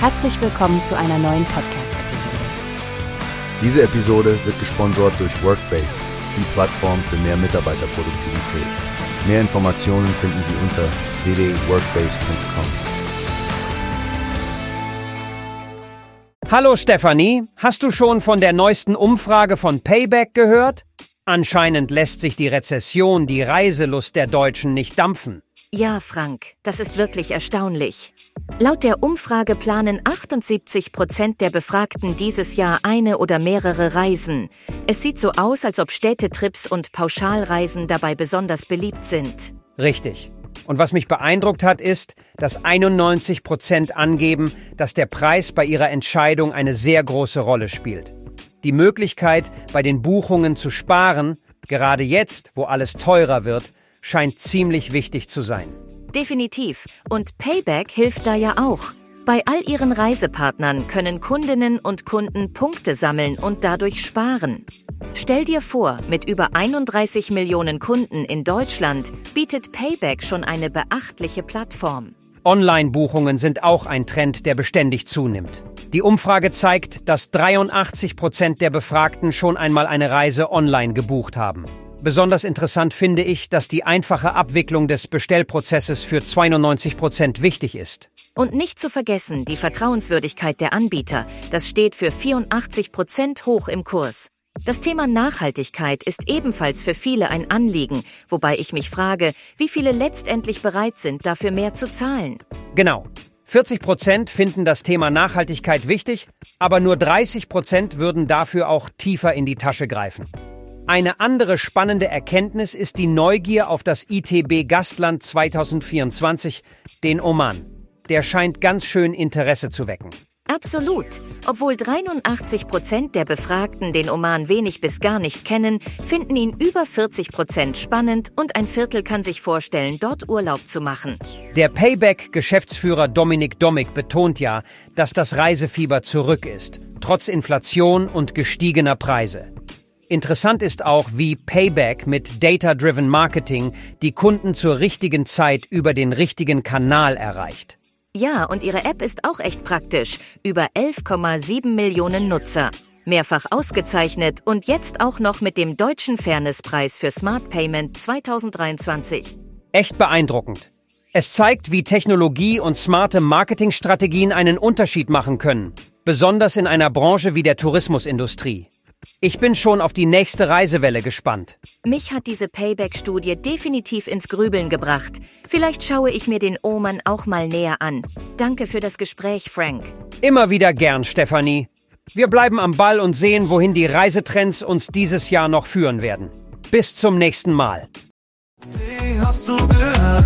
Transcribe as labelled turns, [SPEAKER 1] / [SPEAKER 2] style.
[SPEAKER 1] Herzlich willkommen zu einer neuen Podcast-Episode.
[SPEAKER 2] Diese Episode wird gesponsert durch Workbase, die Plattform für mehr Mitarbeiterproduktivität. Mehr Informationen finden Sie unter www.workbase.com.
[SPEAKER 3] Hallo Stefanie, hast du schon von der neuesten Umfrage von Payback gehört? Anscheinend lässt sich die Rezession die Reiselust der Deutschen nicht dampfen.
[SPEAKER 4] Ja, Frank, das ist wirklich erstaunlich. Laut der Umfrage planen 78 Prozent der Befragten dieses Jahr eine oder mehrere Reisen. Es sieht so aus, als ob Städtetrips und Pauschalreisen dabei besonders beliebt sind.
[SPEAKER 3] Richtig. Und was mich beeindruckt hat, ist, dass 91 Prozent angeben, dass der Preis bei ihrer Entscheidung eine sehr große Rolle spielt. Die Möglichkeit, bei den Buchungen zu sparen, gerade jetzt, wo alles teurer wird, scheint ziemlich wichtig zu sein.
[SPEAKER 4] Definitiv. Und Payback hilft da ja auch. Bei all ihren Reisepartnern können Kundinnen und Kunden Punkte sammeln und dadurch sparen. Stell dir vor, mit über 31 Millionen Kunden in Deutschland bietet Payback schon eine beachtliche Plattform.
[SPEAKER 3] Online-Buchungen sind auch ein Trend, der beständig zunimmt. Die Umfrage zeigt, dass 83 Prozent der Befragten schon einmal eine Reise online gebucht haben. Besonders interessant finde ich, dass die einfache Abwicklung des Bestellprozesses für 92 Prozent wichtig ist.
[SPEAKER 4] Und nicht zu vergessen die Vertrauenswürdigkeit der Anbieter. Das steht für 84 Prozent hoch im Kurs. Das Thema Nachhaltigkeit ist ebenfalls für viele ein Anliegen, wobei ich mich frage, wie viele letztendlich bereit sind, dafür mehr zu zahlen.
[SPEAKER 3] Genau. 40 Prozent finden das Thema Nachhaltigkeit wichtig, aber nur 30 Prozent würden dafür auch tiefer in die Tasche greifen. Eine andere spannende Erkenntnis ist die Neugier auf das ITB Gastland 2024, den Oman. Der scheint ganz schön Interesse zu wecken.
[SPEAKER 4] Absolut. Obwohl 83 Prozent der Befragten den Oman wenig bis gar nicht kennen, finden ihn über 40 Prozent spannend und ein Viertel kann sich vorstellen, dort Urlaub zu machen.
[SPEAKER 3] Der Payback-Geschäftsführer Dominik Domig betont ja, dass das Reisefieber zurück ist, trotz Inflation und gestiegener Preise. Interessant ist auch, wie Payback mit Data-Driven Marketing die Kunden zur richtigen Zeit über den richtigen Kanal erreicht.
[SPEAKER 4] Ja, und ihre App ist auch echt praktisch. Über 11,7 Millionen Nutzer. Mehrfach ausgezeichnet und jetzt auch noch mit dem Deutschen Fairnesspreis für Smart Payment 2023.
[SPEAKER 3] Echt beeindruckend. Es zeigt, wie Technologie und smarte Marketingstrategien einen Unterschied machen können, besonders in einer Branche wie der Tourismusindustrie. Ich bin schon auf die nächste Reisewelle gespannt.
[SPEAKER 4] Mich hat diese Payback-Studie definitiv ins Grübeln gebracht. Vielleicht schaue ich mir den Oman auch mal näher an. Danke für das Gespräch, Frank.
[SPEAKER 3] Immer wieder gern, Stefanie. Wir bleiben am Ball und sehen, wohin die Reisetrends uns dieses Jahr noch führen werden. Bis zum nächsten Mal.